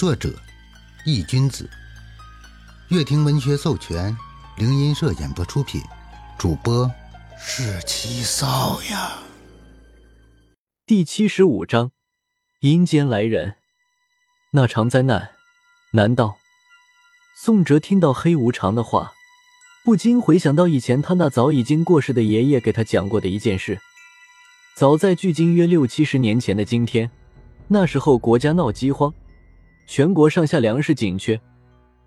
作者：易君子，乐亭文学授权，灵音社演播出品，主播是七少呀。第七十五章，阴间来人。那场灾难，难道？宋哲听到黑无常的话，不禁回想到以前他那早已经过世的爷爷给他讲过的一件事。早在距今约六七十年前的今天，那时候国家闹饥荒，全国上下粮食紧缺，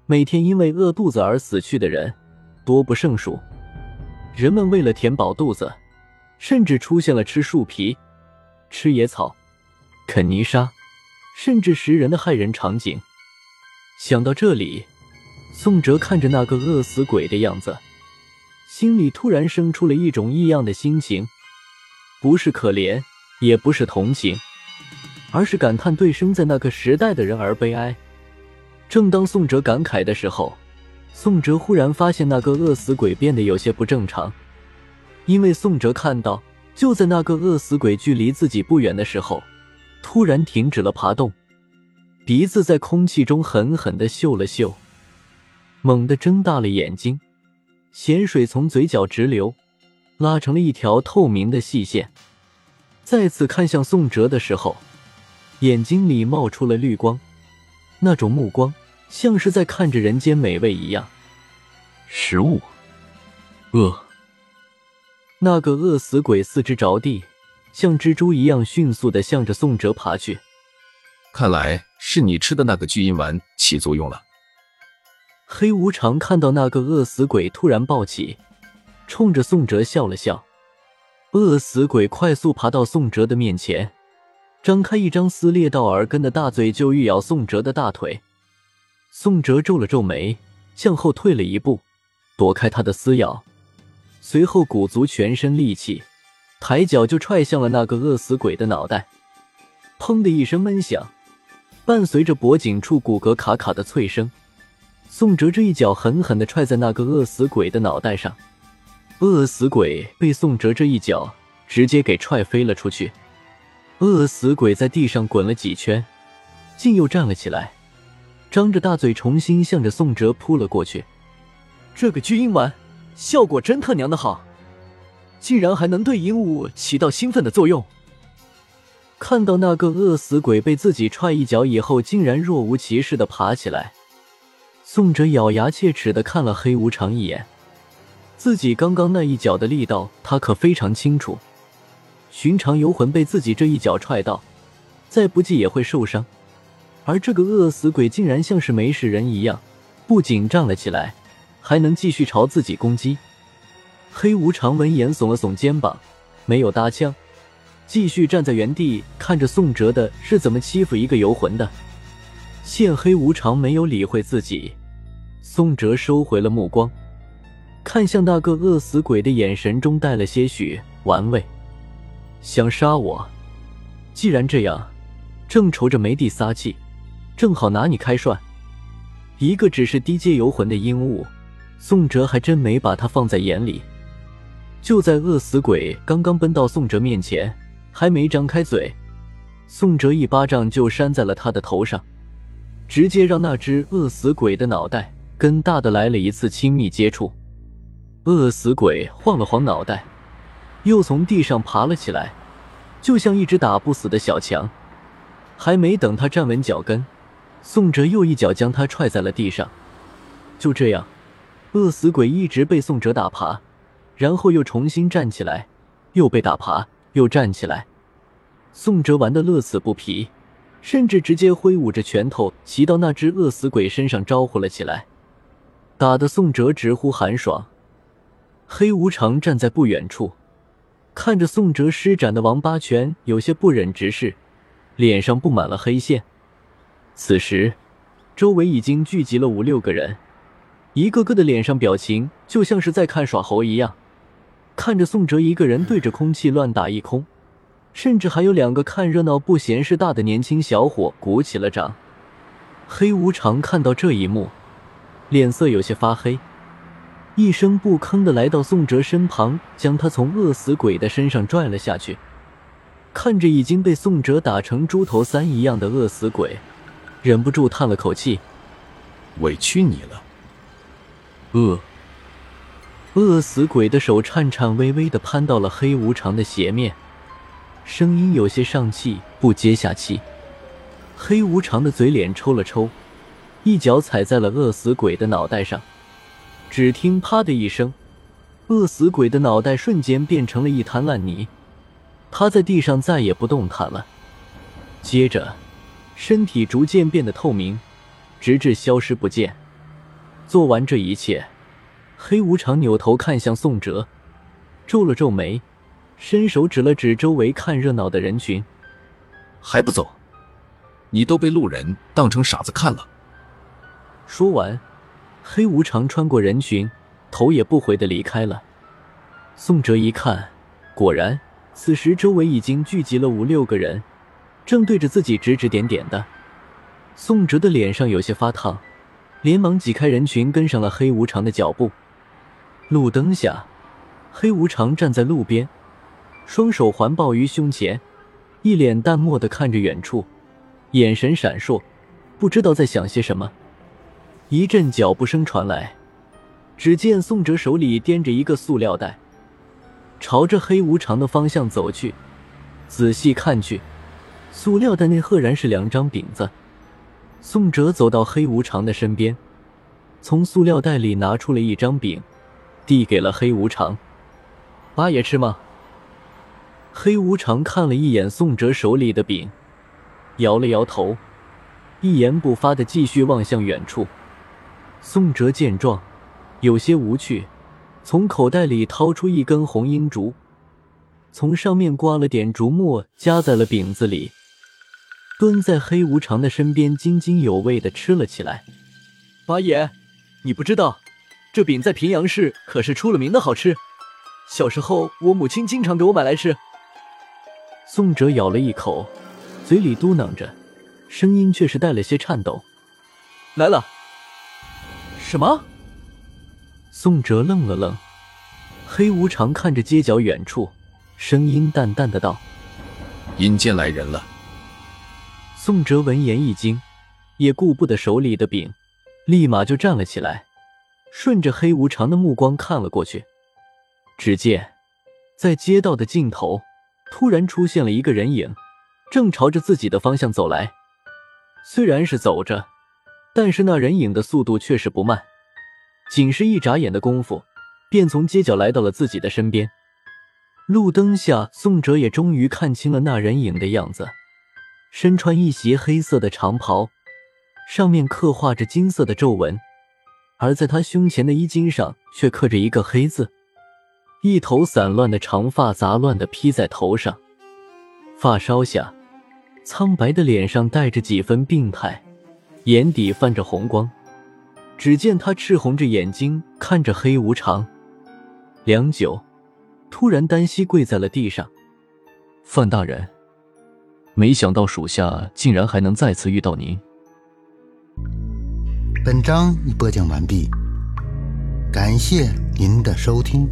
每天因为饿肚子而死去的人多不胜数。人们为了填饱肚子，甚至出现了吃树皮、吃野草、啃泥沙，甚至食人的害人场景。想到这里，宋哲看着那个饿死鬼的样子，心里突然生出了一种异样的心情。不是可怜，也不是同情，而是感叹对生在那个时代的人而悲哀。正当宋哲感慨的时候，宋哲忽然发现那个饿死鬼变得有些不正常，因为宋哲看到，就在那个饿死鬼距离自己不远的时候，突然停止了爬动，鼻子在空气中狠狠的嗅了嗅，猛地睁大了眼睛，咸水从嘴角直流。拉成了一条透明的细线，再次看向宋哲的时候，眼睛里冒出了绿光，那种目光像是在看着人间美味一样。食物，饿。那个饿死鬼四肢着地，像蜘蛛一样迅速的向着宋哲爬去。看来是你吃的那个聚阴丸起作用了。黑无常看到那个饿死鬼突然暴起。冲着宋哲笑了笑，饿死鬼快速爬到宋哲的面前，张开一张撕裂到耳根的大嘴，就欲咬宋哲的大腿。宋哲皱了皱眉，向后退了一步，躲开他的撕咬，随后鼓足全身力气，抬脚就踹向了那个饿死鬼的脑袋。砰的一声闷响，伴随着脖颈处骨骼卡卡的脆声，宋哲这一脚狠狠地踹在那个饿死鬼的脑袋上。饿死鬼被宋哲这一脚直接给踹飞了出去，饿死鬼在地上滚了几圈，竟又站了起来，张着大嘴重新向着宋哲扑了过去。这个巨婴丸效果真他娘的好，竟然还能对鹦鹉起到兴奋的作用。看到那个饿死鬼被自己踹一脚以后，竟然若无其事的爬起来，宋哲咬牙切齿的看了黑无常一眼。自己刚刚那一脚的力道，他可非常清楚。寻常游魂被自己这一脚踹到，再不济也会受伤。而这个饿死鬼竟然像是没事人一样，不仅站了起来，还能继续朝自己攻击。黑无常闻言耸了耸肩膀，没有搭腔，继续站在原地看着宋哲的是怎么欺负一个游魂的。见黑无常没有理会自己，宋哲收回了目光。看向那个饿死鬼的眼神中带了些许玩味，想杀我？既然这样，正愁着没地撒气，正好拿你开涮。一个只是低阶游魂的阴物，宋哲还真没把他放在眼里。就在饿死鬼刚刚奔到宋哲面前，还没张开嘴，宋哲一巴掌就扇在了他的头上，直接让那只饿死鬼的脑袋跟大的来了一次亲密接触。饿死鬼晃了晃脑袋，又从地上爬了起来，就像一只打不死的小强。还没等他站稳脚跟，宋哲又一脚将他踹在了地上。就这样，饿死鬼一直被宋哲打爬，然后又重新站起来，又被打爬，又站起来。宋哲玩的乐此不疲，甚至直接挥舞着拳头骑到那只饿死鬼身上招呼了起来，打得宋哲直呼寒爽。黑无常站在不远处，看着宋哲施展的王八拳，有些不忍直视，脸上布满了黑线。此时，周围已经聚集了五六个人，一个个的脸上表情就像是在看耍猴一样，看着宋哲一个人对着空气乱打一空，甚至还有两个看热闹不嫌事大的年轻小伙鼓起了掌。黑无常看到这一幕，脸色有些发黑。一声不吭的来到宋哲身旁，将他从饿死鬼的身上拽了下去。看着已经被宋哲打成猪头三一样的饿死鬼，忍不住叹了口气：“委屈你了。”饿。饿死鬼的手颤颤巍巍的攀到了黑无常的鞋面，声音有些上气不接下气。黑无常的嘴脸抽了抽，一脚踩在了饿死鬼的脑袋上，只听“啪”的一声，饿死鬼的脑袋瞬间变成了一滩烂泥，趴在地上再也不动弹了。接着，身体逐渐变得透明，直至消失不见。做完这一切。黑无常扭头看向宋哲，皱了皱眉，伸手指了指周围看热闹的人群：“还不走？你都被路人当成傻子看了。”说完，黑无常穿过人群，头也不回的离开了。宋哲一看，果然，此时周围已经聚集了五六个人，正对着自己指指点点的。宋哲的脸上有些发烫，连忙挤开人群，跟上了黑无常的脚步。路灯下，黑无常站在路边，双手环抱于胸前，一脸淡漠的看着远处，眼神闪烁，不知道在想些什么。一阵脚步声传来，只见宋哲手里掂着一个塑料袋，朝着黑无常的方向走去。仔细看去，塑料袋内赫然是两张饼子。宋哲走到黑无常的身边，从塑料袋里拿出了一张饼。递给了黑无常，八爷吃吗？黑无常看了一眼宋哲手里的饼，摇了摇头，一言不发的继续望向远处。宋哲见状，有些无趣，从口袋里掏出一根红缨竹，从上面刮了点竹末，夹在了饼子里，蹲在黑无常的身边，津津有味的吃了起来。八爷，你不知道。这饼在平阳市可是出了名的好吃，小时候我母亲经常给我买来吃。宋哲咬了一口，嘴里嘟囔着，声音却是带了些颤抖：“来了。”什么？宋哲愣了愣，黑无常看着街角远处，声音淡淡的道：“阴间来人了。”宋哲闻言一惊，也顾不得手里的饼，立马就站了起来。顺着黑无常的目光看了过去，只见在街道的尽头，突然出现了一个人影，正朝着自己的方向走来。虽然是走着，但是那人影的速度却是不慢，仅是一眨眼的功夫，便从街角来到了自己的身边。路灯下，宋哲也终于看清了那人影的样子，身穿一袭黑色的长袍，上面刻画着金色的皱纹。而在他胸前的衣襟上却刻着一个“黑”字，一头散乱的长发杂乱的披在头上，发梢下，苍白的脸上带着几分病态，眼底泛着红光。只见他赤红着眼睛看着黑无常，良久，突然单膝跪在了地上：“范大人，没想到属下竟然还能再次遇到您。”本章已播讲完毕，感谢您的收听。